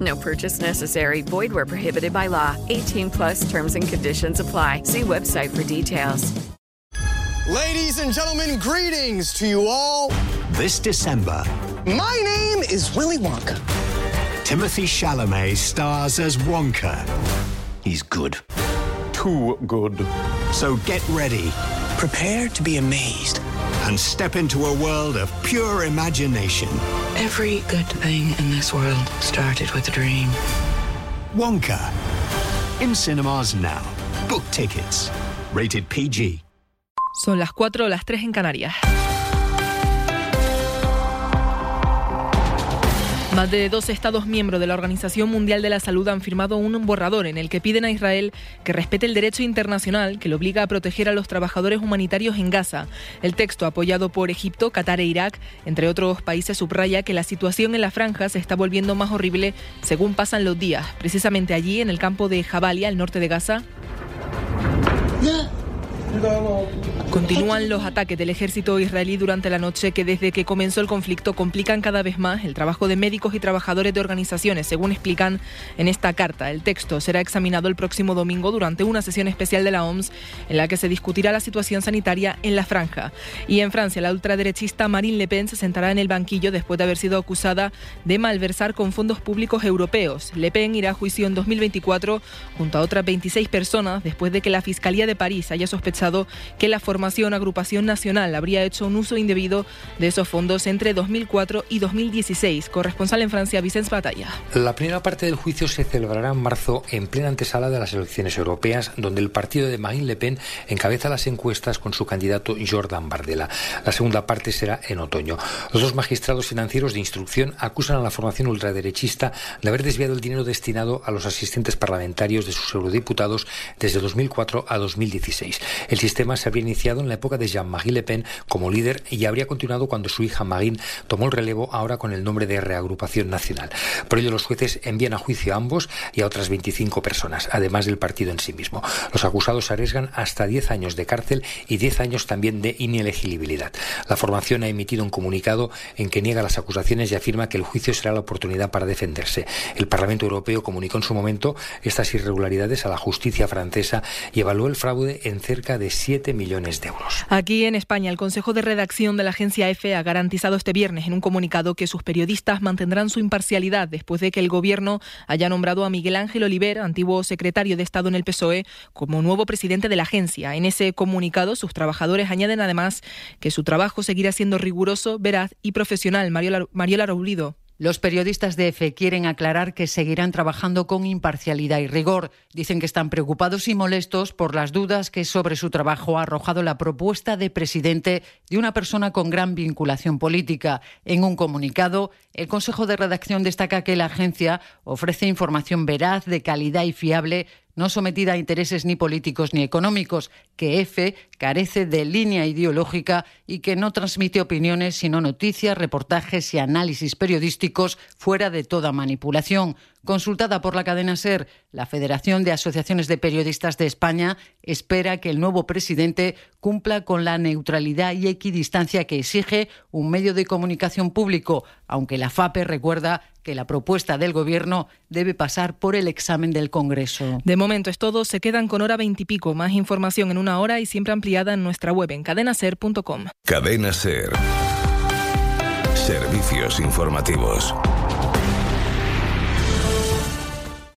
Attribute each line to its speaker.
Speaker 1: No purchase necessary. Void where prohibited by law. 18 plus terms and conditions apply. See website for details.
Speaker 2: Ladies and gentlemen, greetings to you all.
Speaker 3: This December,
Speaker 2: My name is Willy Wonka.
Speaker 3: Timothy Chalamet stars as Wonka. He's good.
Speaker 2: Too good.
Speaker 3: So get ready
Speaker 2: Prepare to be amazed.
Speaker 3: and step into a world of pure imagination.
Speaker 4: Every good thing in this world started with a dream.
Speaker 3: Wonka. In cinemas now. Book tickets. Rated PG.
Speaker 5: Son las 4 o las 3 en Canarias. Más de dos Estados miembros de la Organización Mundial de la Salud han firmado un borrador en el que piden a Israel que respete el derecho internacional que le obliga a proteger a los trabajadores humanitarios en Gaza. El texto, apoyado por Egipto, Qatar e Irak, entre otros países, subraya que la situación en la franja se está volviendo más horrible según pasan los días. Precisamente allí, en el campo de Jabalia, al norte de Gaza, Continúan los ataques del ejército israelí durante la noche que desde que comenzó el conflicto complican cada vez más el trabajo de médicos y trabajadores de organizaciones, según explican en esta carta. El texto será examinado el próximo domingo durante una sesión especial de la OMS en la que se discutirá la situación sanitaria en la franja. Y en Francia, la ultraderechista Marine Le Pen se sentará en el banquillo después de haber sido acusada de malversar con fondos públicos europeos. Le Pen irá a juicio en 2024 junto a otras 26 personas después de que la Fiscalía de París haya sospechado que la formación Agrupación Nacional habría hecho un uso indebido de esos fondos entre 2004 y 2016. Corresponsal en Francia, Vicente Batalla.
Speaker 6: La primera parte del juicio se celebrará en marzo en plena antesala de las elecciones europeas, donde el partido de Marine Le Pen encabeza las encuestas con su candidato Jordan Bardella. La segunda parte será en otoño. Los dos magistrados financieros de instrucción acusan a la formación ultraderechista de haber desviado el dinero destinado a los asistentes parlamentarios de sus eurodiputados desde 2004 a 2016. El sistema se habría iniciado en la época de Jean-Marie Le Pen como líder y habría continuado cuando su hija Marine tomó el relevo ahora con el nombre de Reagrupación Nacional. Por ello, los jueces envían a juicio a ambos y a otras 25 personas, además del partido en sí mismo. Los acusados arriesgan hasta 10 años de cárcel y 10 años también de inelegibilidad. La formación ha emitido un comunicado en que niega las acusaciones y afirma que el juicio será la oportunidad para defenderse. El Parlamento Europeo comunicó en su momento estas irregularidades a la justicia francesa y evaluó el fraude en cerca de 7 millones de euros.
Speaker 5: Aquí en España, el Consejo de Redacción de la agencia EFE ha garantizado este viernes en un comunicado que sus periodistas mantendrán su imparcialidad después de que el Gobierno haya nombrado a Miguel Ángel Oliver, antiguo secretario de Estado en el PSOE, como nuevo presidente de la agencia. En ese comunicado, sus trabajadores añaden además que su trabajo seguirá siendo riguroso, veraz y profesional. Mariola, Mariola.
Speaker 7: Los periodistas de EFE quieren aclarar que seguirán trabajando con imparcialidad y rigor. Dicen que están preocupados y molestos por las dudas que sobre su trabajo ha arrojado la propuesta de presidente de una persona con gran vinculación política. En un comunicado, el Consejo de Redacción destaca que la agencia ofrece información veraz, de calidad y fiable no sometida a intereses ni políticos ni económicos, que EFE carece de línea ideológica y que no transmite opiniones sino noticias, reportajes y análisis periodísticos fuera de toda manipulación. Consultada por la cadena SER, la Federación de Asociaciones de Periodistas de España espera que el nuevo presidente cumpla con la neutralidad y equidistancia que exige un medio de comunicación público, aunque la FAPE recuerda que la propuesta del Gobierno debe pasar por el examen del Congreso.
Speaker 5: De momento es todo, se quedan con hora veintipico. Más información en una hora y siempre ampliada en nuestra web en cadenaser.com.
Speaker 8: Cadena Ser. Servicios informativos.